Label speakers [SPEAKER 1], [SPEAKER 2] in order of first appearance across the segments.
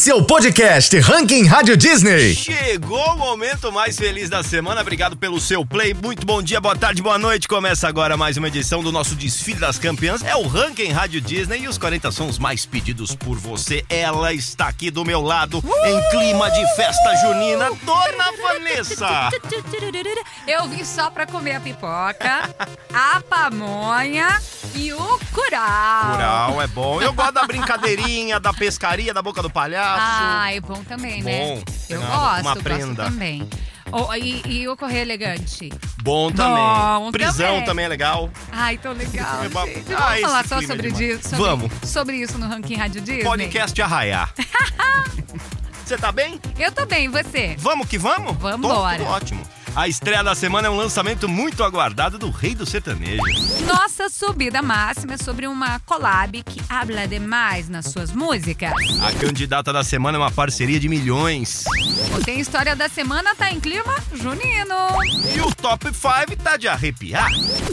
[SPEAKER 1] Esse é o podcast Ranking Rádio Disney.
[SPEAKER 2] Chegou o momento mais feliz da semana. Obrigado pelo seu play. Muito bom dia, boa tarde, boa noite. Começa agora mais uma edição do nosso Desfile das Campeãs. É o Ranking Rádio Disney e os 40 sons mais pedidos por você. Ela está aqui do meu lado uh! em clima de festa junina, Dona Vanessa.
[SPEAKER 3] Eu vim só pra comer a pipoca, a pamonha e o curau.
[SPEAKER 2] Curau é bom. Eu gosto da brincadeirinha, da pescaria, da boca do palhaço.
[SPEAKER 3] Ah, é bom também, né?
[SPEAKER 2] Bom.
[SPEAKER 3] Eu
[SPEAKER 2] Uma-
[SPEAKER 3] gosto,
[SPEAKER 2] uma
[SPEAKER 3] gosto
[SPEAKER 2] prenda.
[SPEAKER 3] também. Oh, e, e o correio elegante?
[SPEAKER 2] Bom também.
[SPEAKER 3] Bom
[SPEAKER 2] Prisão
[SPEAKER 3] também.
[SPEAKER 2] também é legal.
[SPEAKER 3] Ai, tão legal,
[SPEAKER 2] É ba-
[SPEAKER 3] gente.
[SPEAKER 2] Ah,
[SPEAKER 3] Vamos
[SPEAKER 2] esse
[SPEAKER 3] falar só
[SPEAKER 2] clima é
[SPEAKER 3] sobre,
[SPEAKER 2] demais.
[SPEAKER 3] di- sobre,
[SPEAKER 2] Vamos.
[SPEAKER 3] sobre isso no Ranking Rádio Disney?
[SPEAKER 2] Podcast Arraiar. Você tá bem?
[SPEAKER 3] Eu tô bem, e você?
[SPEAKER 2] Vamos que vamos?
[SPEAKER 3] Vambora.
[SPEAKER 2] Tô- tô ótimo. A estreia da semana é um lançamento muito aguardado do Rei do Sertanejo.
[SPEAKER 3] Nossa subida máxima é sobre uma collab que habla demais nas suas músicas.
[SPEAKER 2] A candidata da semana é uma parceria de milhões.
[SPEAKER 3] O Tem História da Semana tá em clima junino.
[SPEAKER 2] E o Top 5 tá de arrepiar.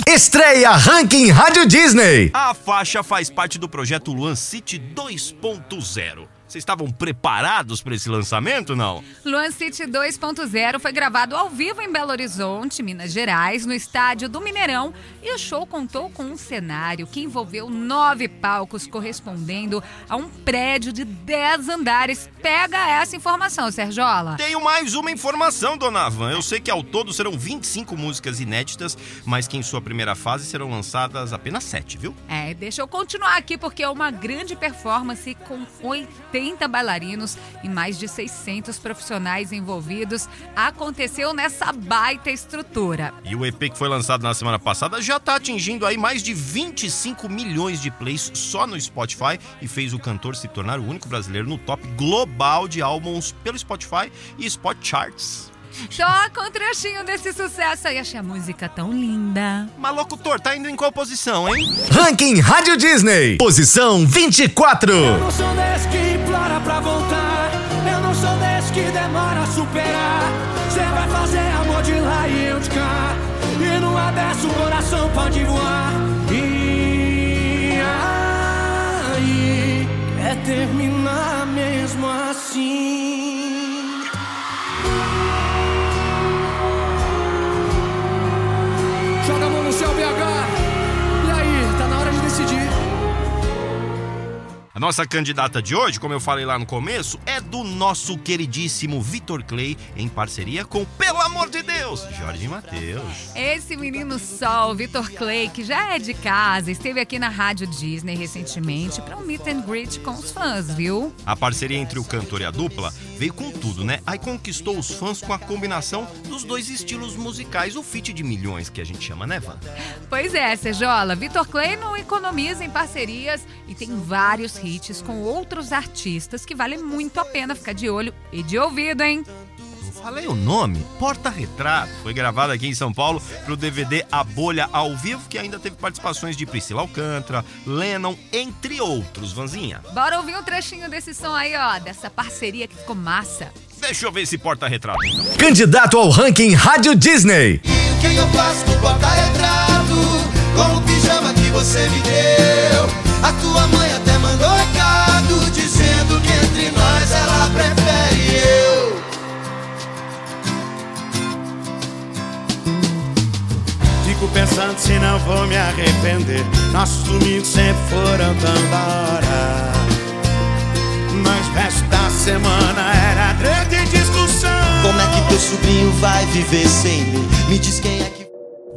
[SPEAKER 1] Estreia Ranking Rádio Disney.
[SPEAKER 2] A faixa faz parte do projeto Luan City 2.0. Vocês estavam preparados para esse lançamento, não?
[SPEAKER 3] Luan City 2.0 foi gravado ao vivo em Belo Horizonte, Minas Gerais, no estádio do Mineirão, e o show contou com um cenário que envolveu nove palcos correspondendo a um prédio de 10 andares. Pega essa informação, Sergiola.
[SPEAKER 2] Tenho mais uma informação, dona Van. Eu sei que ao todo serão 25 músicas inéditas, mas que em sua primeira fase serão lançadas apenas 7, viu?
[SPEAKER 3] É, deixa eu continuar aqui porque é uma grande performance com 80 bailarinos e mais de 600 profissionais envolvidos. Aconteceu nessa baita estrutura.
[SPEAKER 2] E o EP que foi lançado na semana passada já está atingindo aí mais de 25 milhões de plays só no Spotify e fez o cantor se tornar o único brasileiro no top global de álbuns pelo Spotify e Spot Charts.
[SPEAKER 3] Toca um trechinho desse sucesso aí. Achei a música tão linda.
[SPEAKER 2] Mas locutor, tá indo em qual posição, hein?
[SPEAKER 1] Ranking Rádio Disney. Posição 24.
[SPEAKER 4] Eu não sou desse que implora pra voltar. Eu não sou desse que demora a superar. Você vai fazer amor de lá e eu de cá. E numa dessa o coração pode voar. E aí é terminar mesmo assim. A
[SPEAKER 2] nossa candidata de hoje, como eu falei lá no começo, é do nosso queridíssimo Vitor Clay, em parceria com, pelo amor de Deus, Jorge Matheus.
[SPEAKER 3] Esse menino sol, Vitor Clay, que já é de casa, esteve aqui na Rádio Disney recentemente para um meet and greet com os fãs, viu?
[SPEAKER 2] A parceria entre o cantor e a dupla veio com tudo, né? Aí conquistou os fãs com a combinação dos dois estilos musicais, o feat de milhões que a gente chama, né, Van?
[SPEAKER 3] Pois é, Serjola, Vitor Clay não economiza em parcerias e tem vários hits com outros artistas que vale muito a pena ficar de olho e de ouvido, hein?
[SPEAKER 2] Falei o nome? Porta Retrato. Foi gravado aqui em São Paulo pro DVD A Bolha ao Vivo, que ainda teve participações de Priscila Alcântara, Lennon, entre outros, Vanzinha.
[SPEAKER 3] Bora ouvir um trechinho desse som aí, ó, dessa parceria que ficou massa.
[SPEAKER 2] Deixa eu ver esse Porta Retrato, então.
[SPEAKER 1] Candidato ao Ranking Rádio Disney.
[SPEAKER 5] O que eu faço no porta-retrato Com o pijama que você me deu
[SPEAKER 4] pensando se não vou me arrepender. Nossos domingos sempre foram tão da hora. Mas o resto da semana era treta e discussão.
[SPEAKER 5] Como é que teu sobrinho vai viver sem mim? Me diz quem é que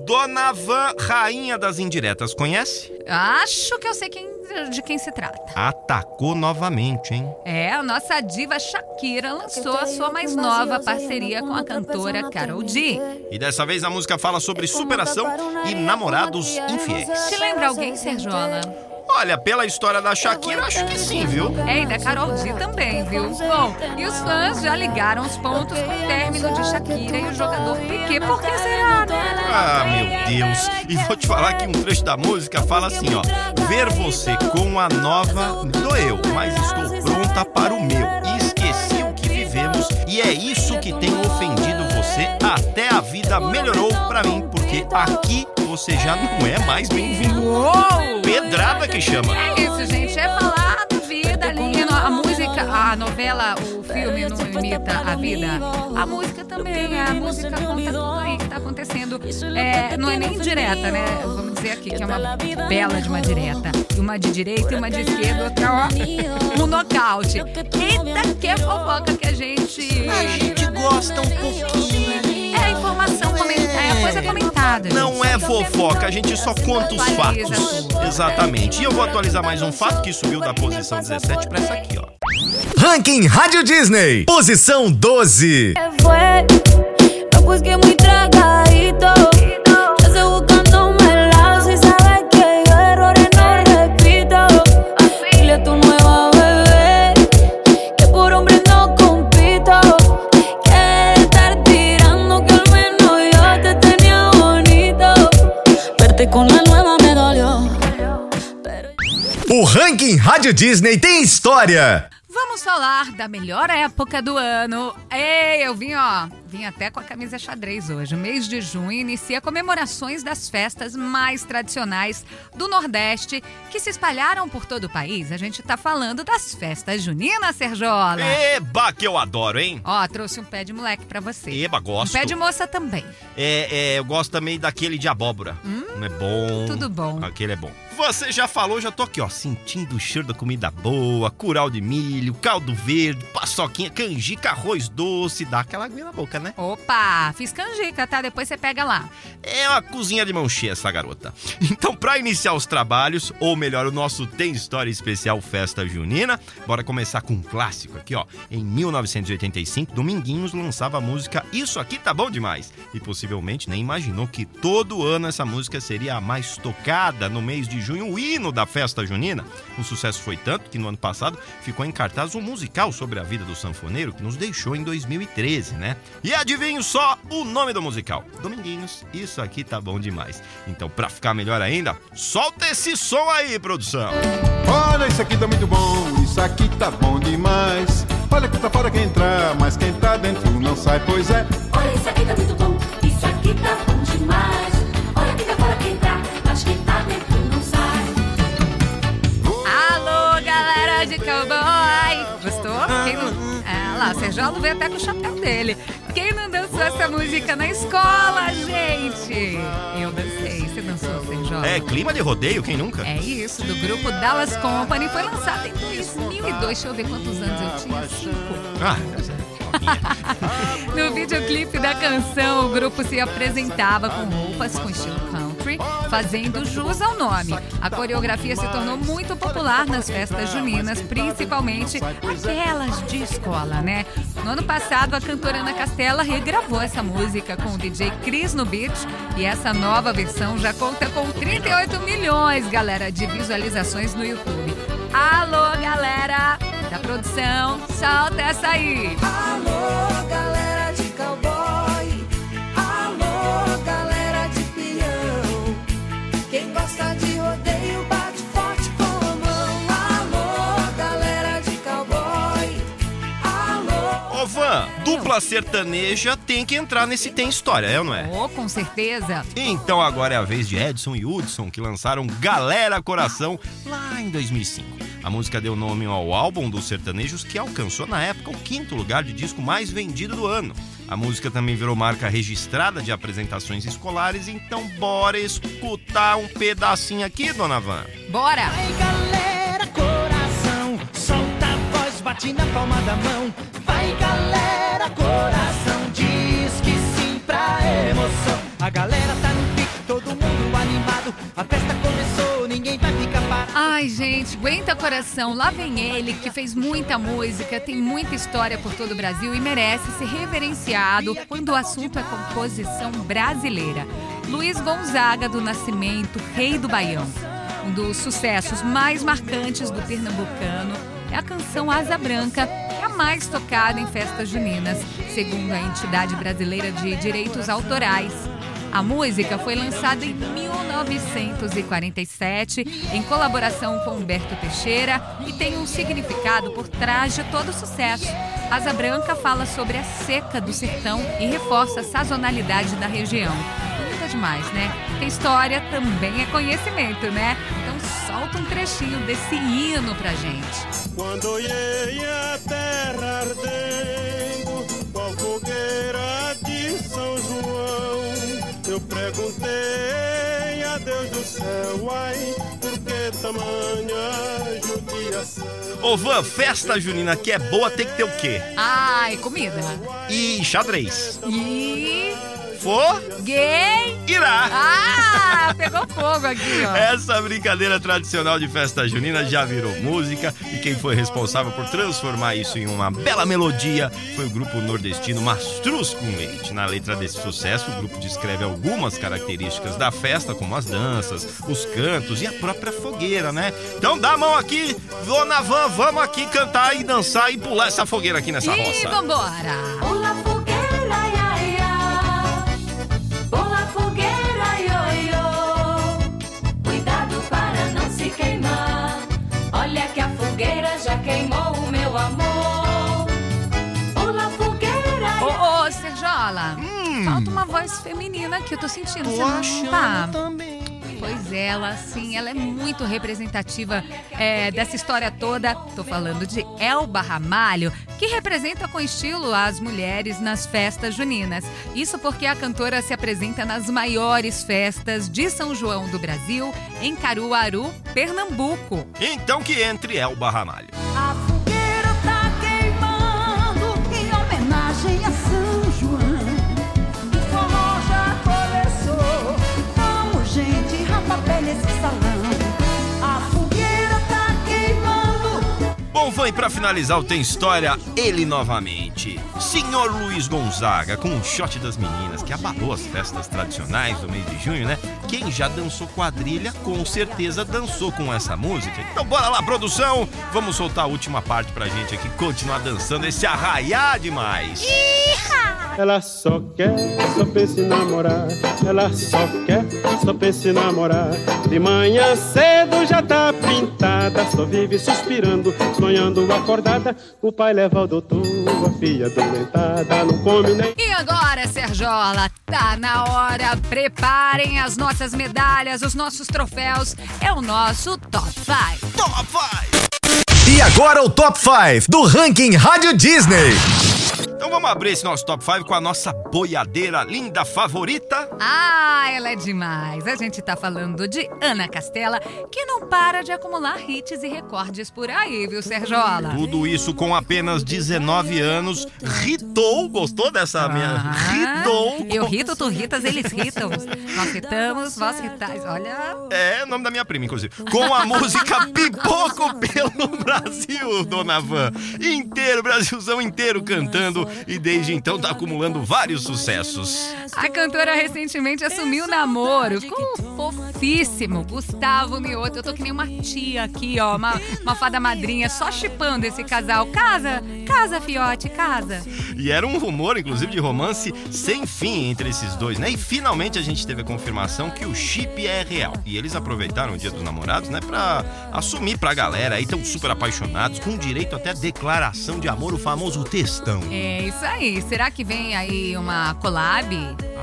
[SPEAKER 2] Dona Van, rainha das indiretas, conhece?
[SPEAKER 3] Acho que eu sei quem, de quem se trata.
[SPEAKER 2] Atacou novamente, hein?
[SPEAKER 3] É, a nossa diva Shakira lançou a sua mais nova parceria com a cantora Karol G.
[SPEAKER 2] E dessa vez a música fala sobre superação e namorados infiéis.
[SPEAKER 3] Te lembra alguém, Serjola?
[SPEAKER 2] Olha, pela história da Shakira, acho que sim, viu?
[SPEAKER 3] É, e da Karol G também, viu? Bom, e os fãs já ligaram os pontos pro término de Shakira e o jogador Piquet. Por que será, né?
[SPEAKER 2] Ah, meu Deus. E vou te falar que um trecho da música fala assim, ó. Ver você com a nova doeu, mas estou pronta para o meu. Esqueci o que vivemos e é isso que tem ofendido você. Até a vida melhorou pra mim, porque aqui você já não é mais bem-vindo.
[SPEAKER 3] Uou!
[SPEAKER 2] Pedrada que chama.
[SPEAKER 3] É isso, gente. É falar da vida ali. A música a novela, o filme não imita a vida, a música também, a música conta tudo aí que tá acontecendo. É, não é nem direta, né? Vamos dizer aqui que é uma bela de uma direta. Uma de direita e uma de esquerda, outra ó, um nocaute. Eita, que é fofoca que a gente.
[SPEAKER 2] A gente gosta um pouquinho.
[SPEAKER 3] É informação comentada, é coisa comentada.
[SPEAKER 2] Não é fofoca, a gente só conta os fatos.
[SPEAKER 3] tudo.
[SPEAKER 2] Exatamente. E eu vou atualizar mais um fato que subiu da posição 17 pra essa aqui, ó.
[SPEAKER 1] Ranking Rádio Disney. Posição 12. Ranking Rádio Disney tem história.
[SPEAKER 3] Vamos falar da melhor época do ano. Ei, eu vim, ó, vim até com a camisa xadrez hoje. O mês de junho inicia comemorações das festas mais tradicionais do Nordeste que se espalharam por todo o país. A gente tá falando das festas juninas, Serjola.
[SPEAKER 2] Eba, que eu adoro, hein?
[SPEAKER 3] Ó, trouxe um pé de moleque pra você.
[SPEAKER 2] Eba,
[SPEAKER 3] Um
[SPEAKER 2] gosto.
[SPEAKER 3] pé de moça também.
[SPEAKER 2] É, é, eu gosto também daquele de abóbora. é bom.
[SPEAKER 3] Hum, tudo bom.
[SPEAKER 2] Aquele é bom. Você já falou, já tô aqui, ó, sentindo o cheiro da comida boa, curau de milho, caldo verde, paçoquinha, canjica, arroz doce, dá aquela aguinha na boca, né?
[SPEAKER 3] Opa, fiz canjica, tá? Depois você pega lá.
[SPEAKER 2] É uma cozinha de mão cheia essa garota. Então, pra iniciar os trabalhos, ou melhor, o nosso Tem História Especial Festa Junina, bora começar com um clássico aqui, ó. Em 1985, Dominguinhos lançava a música Isso Aqui Tá Bom Demais. E possivelmente nem imaginou que todo ano essa música seria a mais tocada no mês de junho, o hino da festa junina. O sucesso foi tanto que no ano passado ficou em cartaz um musical sobre a vida do sanfoneiro que nos deixou em 2013, né? E adivinho só o nome do musical: Dominguinhos, isso aqui tá bom demais. Então, pra ficar melhor ainda, solta esse som aí, produção.
[SPEAKER 6] Olha, isso aqui tá muito bom, isso aqui tá bom demais. Olha que tá fora quem entrar, mas quem tá dentro não sai, pois é.
[SPEAKER 7] Olha, isso aqui tá muito bom, isso aqui tá bom demais. Olha que tá fora quem tá, mas quem tá dentro não sai.
[SPEAKER 3] Alô, galera de cowboy! Gostou? Quem não... Lá, o Serjolo veio até com o chapéu dele. Quem não dançou essa música na escola, gente? Eu dancei. Você dançou, Serjolo?
[SPEAKER 2] É clima de rodeio, quem nunca?
[SPEAKER 3] É isso, do grupo Dallas Company. Foi lançado em 2002. Deixa eu ver quantos anos eu tinha. Cinco.
[SPEAKER 2] Ah.
[SPEAKER 3] No videoclipe da canção, o grupo se apresentava com roupas com estilo fazendo jus ao nome. A coreografia se tornou muito popular nas festas juninas, principalmente aquelas de escola, né? No ano passado, a cantora Ana Castela regravou essa música com o DJ Chris no beat e essa nova versão já conta com 38 milhões, galera, de visualizações no YouTube. Alô, galera da produção, solta essa aí!
[SPEAKER 5] Alô, galera
[SPEAKER 2] dupla sertaneja tem que entrar nesse Tem História, é ou não é?
[SPEAKER 3] Oh, com certeza.
[SPEAKER 2] Então agora é a vez de Edson e Hudson, que lançaram Galera Coração lá em 2005. A música deu nome ao álbum dos sertanejos, que alcançou na época o quinto lugar de disco mais vendido do ano. A música também virou marca registrada de apresentações escolares, então bora escutar um pedacinho aqui, dona Van.
[SPEAKER 3] Bora!
[SPEAKER 4] Vai galera, coração, solta a voz, bate na palma da mão. Galera, coração, diz que sim emoção. A galera tá no todo mundo animado. A festa começou, ninguém vai ficar parado.
[SPEAKER 3] Ai, gente, aguenta coração. Lá vem ele, que fez muita música, tem muita história por todo o Brasil e merece ser reverenciado quando o assunto é composição brasileira. Luiz Gonzaga do Nascimento, rei do Baião. Um dos sucessos mais marcantes do pernambucano é a canção Asa Branca, que é a mais tocada em festas juninas, segundo a entidade brasileira de direitos autorais. A música foi lançada em 1947 em colaboração com Humberto Teixeira e tem um significado por trás de todo o sucesso. Asa Branca fala sobre a seca do sertão e reforça a sazonalidade da região. Bonita demais, né? Tem história, também é conhecimento, né? Solta um trechinho desse hino pra gente.
[SPEAKER 8] Quando olhei a terra ardendo, qual fogueira de São João, eu perguntei a Deus do céu, ai, por que tamanha judiação?
[SPEAKER 2] Ô Van, festa junina que é boa tem que ter o quê?
[SPEAKER 3] Ai, comida.
[SPEAKER 2] E xadrez.
[SPEAKER 3] E.
[SPEAKER 2] For,
[SPEAKER 3] Gay.
[SPEAKER 2] irá.
[SPEAKER 3] Ah, pegou fogo aqui, ó.
[SPEAKER 2] Essa brincadeira tradicional de festa junina já virou música e quem foi responsável por transformar isso em uma bela melodia foi o grupo nordestino Mastruz com Leite. Na letra desse sucesso, o grupo descreve algumas características da festa, como as danças, os cantos e a própria fogueira, né? Então dá a mão aqui, Dona Van, vamos aqui cantar e dançar e pular essa fogueira aqui nessa
[SPEAKER 3] E
[SPEAKER 2] roça.
[SPEAKER 3] vambora.
[SPEAKER 7] Queimou o meu amor. Pula fogueira,
[SPEAKER 3] Ô, ô, Serjola, falta uma voz feminina aqui, eu tô sentindo.
[SPEAKER 2] Hum. Tô
[SPEAKER 3] você não tá?
[SPEAKER 2] também.
[SPEAKER 3] Pois ela, sim, ela é muito representativa é, dessa história toda. Tô falando de Elba Ramalho, que representa com estilo as mulheres nas festas juninas. Isso porque a cantora se apresenta nas maiores festas de São João do Brasil, em Caruaru, Pernambuco.
[SPEAKER 2] Então que entre Elba Ramalho. Bom, e pra finalizar o Tem História, ele novamente. Senhor Luiz Gonzaga, com um shot das meninas, que abalou as festas tradicionais do mês de junho, né? Quem já dançou quadrilha, com certeza dançou com essa música. Então bora lá, produção! Vamos soltar a última parte pra gente aqui, continuar dançando esse arraiar demais.
[SPEAKER 8] Ela só quer, só pensa em namorar. Ela só quer, só pensa em namorar. De manhã cedo já tá pintada. Só vive suspirando, sonhando acordada. O pai leva ao doutor, a filha doentada. Não come nem.
[SPEAKER 3] Agora, Serjola, tá na hora. Preparem as nossas medalhas, os nossos troféus. É o nosso Top 5.
[SPEAKER 2] Top 5!
[SPEAKER 1] E agora o Top 5 do ranking Rádio Disney.
[SPEAKER 2] Então vamos abrir esse nosso Top 5 com a nossa boiadeira linda favorita.
[SPEAKER 3] Ah, ela é demais. A gente tá falando de Ana Castela, que não para de acumular hits e recordes por aí, viu, Serjola?
[SPEAKER 2] Tudo isso com apenas 19 anos. Ritou, gostou dessa minha?
[SPEAKER 3] Aham.
[SPEAKER 2] Ritou.
[SPEAKER 3] Eu rito, tu ritas, eles ritam. Nós ritamos, vós ritais. Olha.
[SPEAKER 2] É, o nome da minha prima, inclusive. Com a música Pipoco pelo Brasil, Dona Van. Inteiro, Brasilzão inteiro cantando. E desde então tá acumulando vários sucessos.
[SPEAKER 3] A cantora recentemente assumiu o namoro com o fofíssimo Gustavo Mioto. Eu tô que nem uma tia aqui, ó, uma, uma fada madrinha, só chipando esse casal. Casa, casa, fiote, casa.
[SPEAKER 2] E era um rumor, inclusive, de romance sem fim entre esses dois, né? E finalmente a gente teve a confirmação que o chip é real. E eles aproveitaram o dia dos namorados, né? Pra assumir pra galera aí, tão super apaixonados, com direito até a declaração de amor, o famoso textão.
[SPEAKER 3] É isso aí. Será que vem aí uma collab?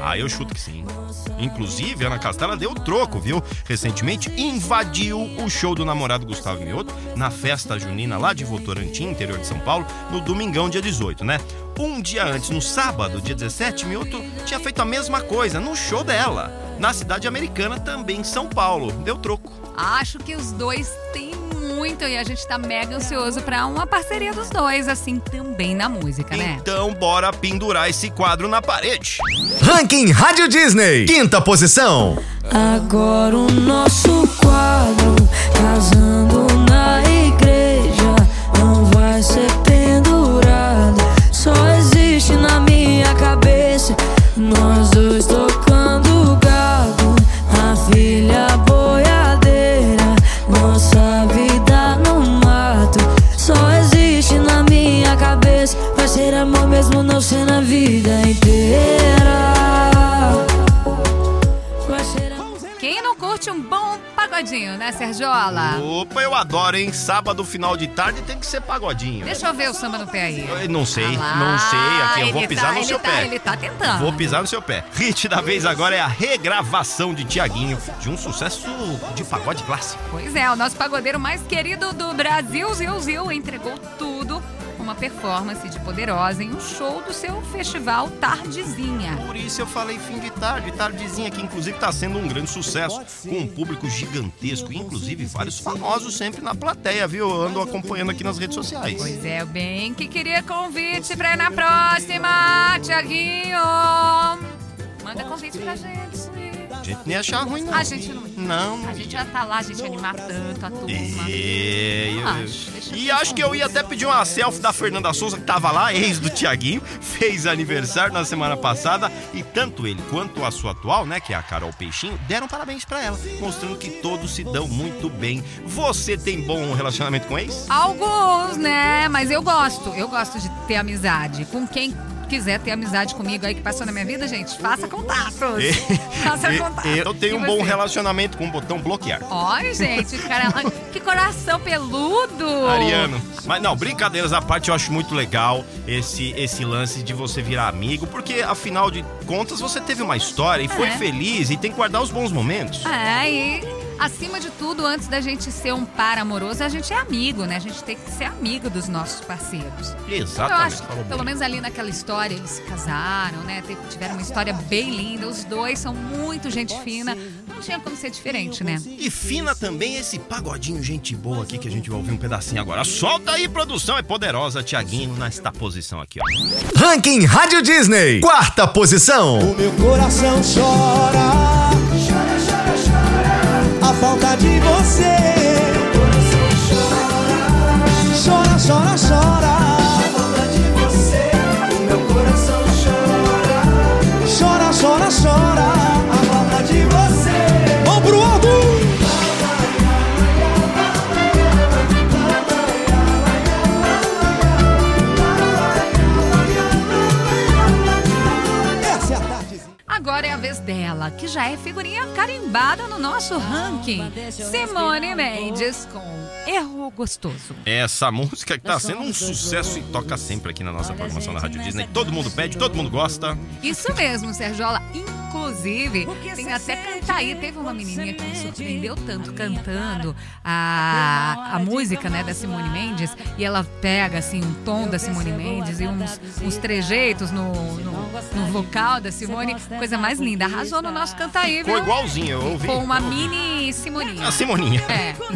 [SPEAKER 2] Ah, eu chuto que sim. Inclusive, a Ana Castela deu troco, viu? Recentemente invadiu o show do namorado Gustavo Mioto na festa junina lá de Votorantim, interior de São Paulo, no domingão, dia 18, né? Um dia antes, no sábado, dia 17, Mioto tinha feito a mesma coisa no show dela, na cidade americana, também em São Paulo. Deu troco.
[SPEAKER 3] Acho que os dois têm muito e a gente tá mega ansioso pra uma parceria dos dois, assim, também na música, né?
[SPEAKER 2] Então, bora pendurar esse quadro na parede.
[SPEAKER 1] Ranking Rádio Disney. Quinta posição.
[SPEAKER 7] Agora o nosso quadro casando na igreja não vai ser pendurado.
[SPEAKER 3] Sergiola?
[SPEAKER 2] Opa, eu adoro, hein? Sábado, final de tarde, tem que ser pagodinho.
[SPEAKER 3] Deixa eu ver o samba no pé aí.
[SPEAKER 2] Eu não sei,
[SPEAKER 3] Ah lá,
[SPEAKER 2] não sei. Aqui eu vou pisar
[SPEAKER 3] tá-
[SPEAKER 2] no seu
[SPEAKER 3] tá-
[SPEAKER 2] pé.
[SPEAKER 3] Ele tá tentando.
[SPEAKER 2] Vou pisar no seu pé. Hit da vez agora é a regravação de Tiaguinho de um sucesso de pagode clássico.
[SPEAKER 3] Pois é, o nosso pagodeiro mais querido do Brasil, Zil Zil, entregou tudo uma performance de Poderosa em um show do seu festival Tardezinha.
[SPEAKER 2] Por isso eu falei fim de tarde, tardezinha, que inclusive tá sendo um grande sucesso, com um público gigantesco, inclusive vários famosos sempre na plateia, viu? Eu ando acompanhando aqui nas redes sociais.
[SPEAKER 3] Pois é, bem que queria convite pra ir na próxima, Tiaguinho. Manda convite pra gente,
[SPEAKER 2] Gente nem achar ruim, não.
[SPEAKER 3] A gente não.
[SPEAKER 2] Não.
[SPEAKER 3] A gente já tá lá, a gente ia animar tanto a turma.
[SPEAKER 2] É, eu-
[SPEAKER 3] Acho,
[SPEAKER 2] E acho que eu ia até pedir uma selfie da Fernanda Souza, que tava lá, ex do Tiaguinho, fez aniversário na semana passada, e tanto ele quanto a sua atual, né, que é a Carol Peixinho, deram parabéns pra ela, mostrando que todos se dão muito bem. Você tem bom relacionamento com ex?
[SPEAKER 3] Alguns, né? Mas eu gosto. Eu gosto de ter amizade. Com quem quiser ter amizade comigo aí que passou na minha vida, gente, faça contatos. faça
[SPEAKER 2] E-
[SPEAKER 3] contatos.
[SPEAKER 2] Eu tenho
[SPEAKER 3] E
[SPEAKER 2] um bom
[SPEAKER 3] você?
[SPEAKER 2] relacionamento com o botão bloquear.
[SPEAKER 3] Olha, gente, cara, que coração peludo.
[SPEAKER 2] Ariano. Mas não, brincadeiras à parte, eu acho muito legal esse, esse lance de você virar amigo, porque afinal de contas você teve uma história e foi
[SPEAKER 3] É.
[SPEAKER 2] feliz e tem que guardar os bons momentos.
[SPEAKER 3] É, e acima de tudo, antes da gente ser um par amoroso, a gente é amigo, né? A gente tem que ser amigo dos nossos parceiros. Eu
[SPEAKER 2] Exatamente.
[SPEAKER 3] acho que,
[SPEAKER 2] falou
[SPEAKER 3] pelo menos ali naquela história, eles se casaram, né? Tiveram uma história bem linda. Os dois são muito gente fina. Não tinha como ser diferente, né?
[SPEAKER 2] E fina também esse pagodinho gente boa aqui que a gente vai ouvir um pedacinho agora. Solta aí, produção, é poderosa, Tiaguinho, nesta posição aqui, ó.
[SPEAKER 1] Ranking Rádio Disney. Quarta posição.
[SPEAKER 5] O meu coração chora. Falta de você. Chora, chora, chora.
[SPEAKER 3] Dela, que já é figurinha carimbada no nosso ranking. Simone Mendes com Erro Gostoso.
[SPEAKER 2] Essa música que tá sendo um sucesso e toca sempre aqui na nossa programação da Rádio Disney. Todo mundo pede, todo mundo gosta.
[SPEAKER 3] Isso mesmo, Sergiola. Inclusive, tem até Cantaí. Teve uma menininha que me surpreendeu tanto cantando a, a música né, da Simone Mendes. E ela pega assim um tom da Simone Mendes e uns, uns trejeitos no, no, no vocal da Simone. Coisa mais linda. Arrasou no nosso Cantaí, viu?
[SPEAKER 2] Ficou igualzinho, eu ouvi.
[SPEAKER 3] Com uma mini Simoninha.
[SPEAKER 2] A Simoninha.
[SPEAKER 3] É.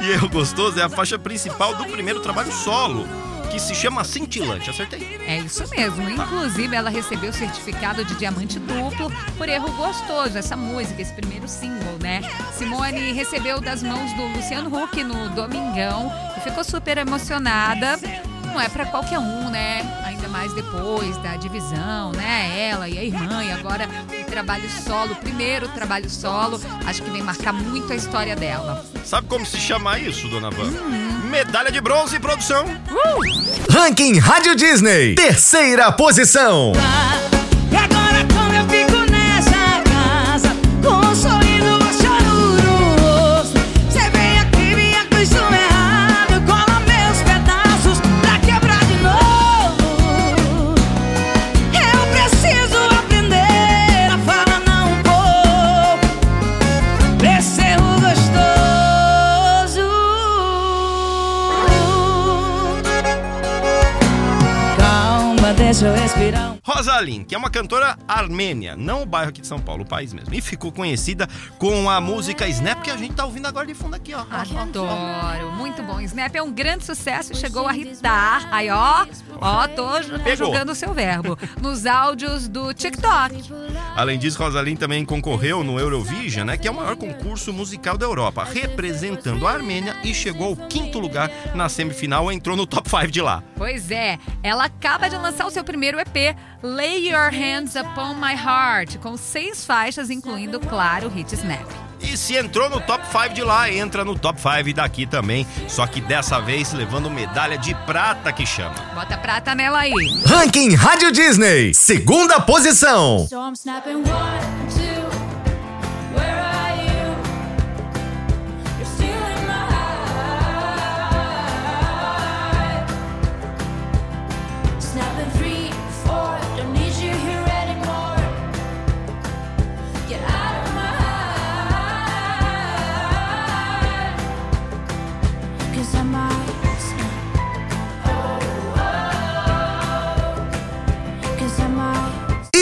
[SPEAKER 2] E Erro Gostoso é a faixa principal do primeiro trabalho solo, que se chama Cintilante. Acertei.
[SPEAKER 3] É isso mesmo. Inclusive, ela recebeu o certificado de diamante duplo por erro gostoso. Essa música, esse primeiro single, né? Simone recebeu das mãos do Luciano Huck no Domingão e ficou super emocionada. Não é pra qualquer um, né? Ainda mais depois da divisão, né? Ela e a irmã, e agora o trabalho solo, o primeiro trabalho solo, acho que vem marcar muito a história dela.
[SPEAKER 2] Sabe como se chama isso, dona Van? Medalha de bronze, produção.
[SPEAKER 1] Ranking Rádio Disney. Terceira posição.
[SPEAKER 2] Rosaline, que é uma cantora armênia, não o bairro aqui de São Paulo, o país mesmo. E ficou conhecida com a música Snap, que a gente tá ouvindo agora de fundo aqui, ó.
[SPEAKER 3] Adoro, muito bom. Snap é um grande sucesso e chegou a irritar. Aí, ó, ó, tô
[SPEAKER 2] Pegou.
[SPEAKER 3] jogando o seu verbo. Nos áudios do TikTok.
[SPEAKER 2] Além disso, Rosaline também concorreu no Eurovision, né, que é o maior concurso musical da Europa, representando a Armênia e chegou ao quinto lugar na semifinal, entrou no top 5 de lá.
[SPEAKER 3] Pois é, ela acaba de lançar o seu primeiro EP, Lay Your Hands Upon My Heart, com seis faixas, incluindo, claro, o hit Snap.
[SPEAKER 2] E se entrou no top 5 de lá, entra no top 5 daqui também, só que dessa vez levando medalha de prata que chama.
[SPEAKER 3] Bota prata nela aí.
[SPEAKER 1] Ranking Rádio Disney. Segunda posição.
[SPEAKER 7] Storm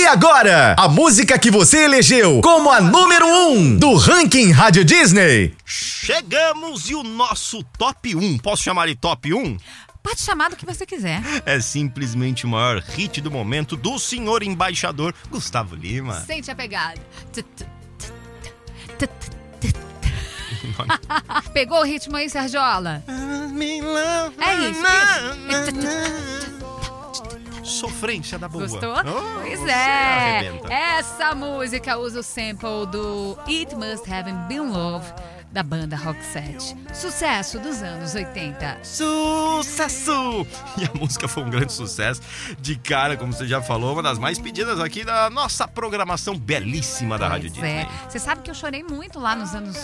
[SPEAKER 1] E agora, a música que você elegeu como a número 1 um do ranking Rádio Disney.
[SPEAKER 2] Chegamos e o nosso top 1. Posso chamar de top 1?
[SPEAKER 3] Pode chamar do que você quiser.
[SPEAKER 2] É simplesmente o maior hit do momento do senhor embaixador Gustavo Lima.
[SPEAKER 3] Sente a pegada. Pegou o ritmo aí, Sergiola? É isso. isso.
[SPEAKER 2] Sofrência da boa.
[SPEAKER 3] Gostou?
[SPEAKER 2] Oh,
[SPEAKER 3] pois é. Essa música usa o sample do It Must Have Been Love da banda Rock 7. Sucesso dos anos 80.
[SPEAKER 2] Sucesso! E a música foi um grande sucesso. De cara, como você já falou, uma das mais pedidas aqui da nossa programação belíssima da Rádio
[SPEAKER 3] Pois
[SPEAKER 2] Disney.
[SPEAKER 3] é. Você sabe que eu chorei muito lá nos anos.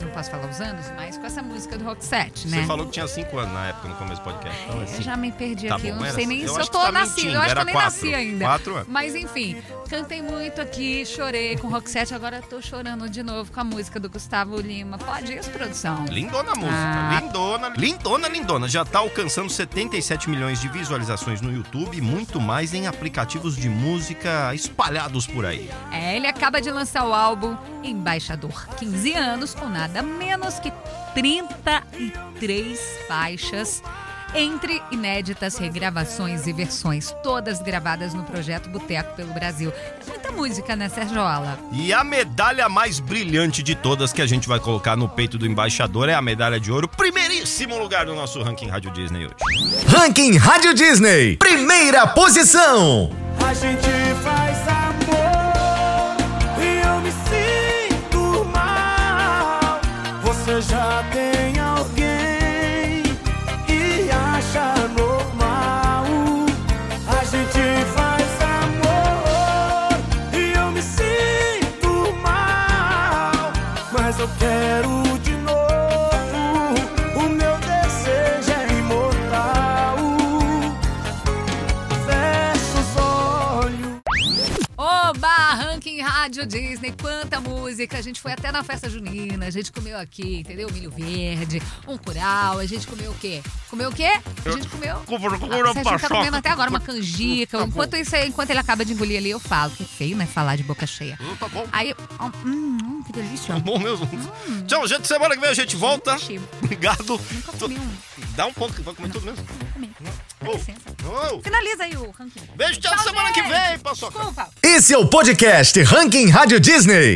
[SPEAKER 3] Não posso falar os anos, mas com essa música do Rock 7, né?
[SPEAKER 2] Você falou que tinha 5 anos na época, no começo do podcast. Então,
[SPEAKER 3] Eu
[SPEAKER 2] assim,
[SPEAKER 3] já me perdi
[SPEAKER 2] Tá
[SPEAKER 3] aqui, eu
[SPEAKER 2] bom,
[SPEAKER 3] não
[SPEAKER 2] era-
[SPEAKER 3] sei nem
[SPEAKER 2] eu
[SPEAKER 3] se eu tô
[SPEAKER 2] tá
[SPEAKER 3] nascida.
[SPEAKER 2] mentindo,
[SPEAKER 3] Eu acho que
[SPEAKER 2] era
[SPEAKER 3] eu nem
[SPEAKER 2] quatro.
[SPEAKER 3] nasci ainda.
[SPEAKER 2] Quatro anos.
[SPEAKER 3] Mas enfim, cantei muito aqui, chorei com Rock 7, agora tô chorando de novo com a música do Gustavo Lima. Pode isso, produção?
[SPEAKER 2] Lindona a música,
[SPEAKER 3] Ah.
[SPEAKER 2] lindona, lindona, lindona. Já tá alcançando 77 milhões de visualizações no YouTube e muito mais em aplicativos de música espalhados por aí.
[SPEAKER 3] É, ele acaba de lançar o álbum Embaixador. 15 anos, com nada menos que 33 faixas. Entre inéditas, regravações e versões, todas gravadas no projeto Boteco pelo Brasil. É muita música, né, Sergiola?
[SPEAKER 2] E a medalha mais brilhante de todas que a gente vai colocar no peito do embaixador é a medalha de ouro, primeiríssimo lugar do nosso ranking Rádio Disney hoje.
[SPEAKER 1] Ranking Rádio Disney, primeira posição.
[SPEAKER 4] A gente faz amor Você já tem
[SPEAKER 3] Disney, quanta música. A gente foi até na festa junina, a gente comeu aqui, entendeu? Milho verde, um curau, a gente comeu o quê? Comeu o quê? A gente comeu... Ah, a gente tá comendo até agora uma canjica. Enquanto, isso, enquanto ele acaba de engolir ali, eu falo. Que feio, né? Falar de boca cheia.
[SPEAKER 2] Tá bom.
[SPEAKER 3] Aí, hum, hum, que delícia.
[SPEAKER 2] Tá bom mesmo. Tchau, gente. Semana que vem a gente volta. Obrigado.
[SPEAKER 3] Nunca comi um.
[SPEAKER 2] Dá um pouco, vai comer tudo mesmo.
[SPEAKER 3] Comi. Dá
[SPEAKER 2] Oh.
[SPEAKER 3] licença.
[SPEAKER 2] Oh.
[SPEAKER 3] Finaliza aí o ranking.
[SPEAKER 2] Beijo, tchau, semana que
[SPEAKER 3] gente.
[SPEAKER 2] vem, paçoca.
[SPEAKER 3] Desculpa.
[SPEAKER 1] Esse é o podcast Ranking Rádio Disney.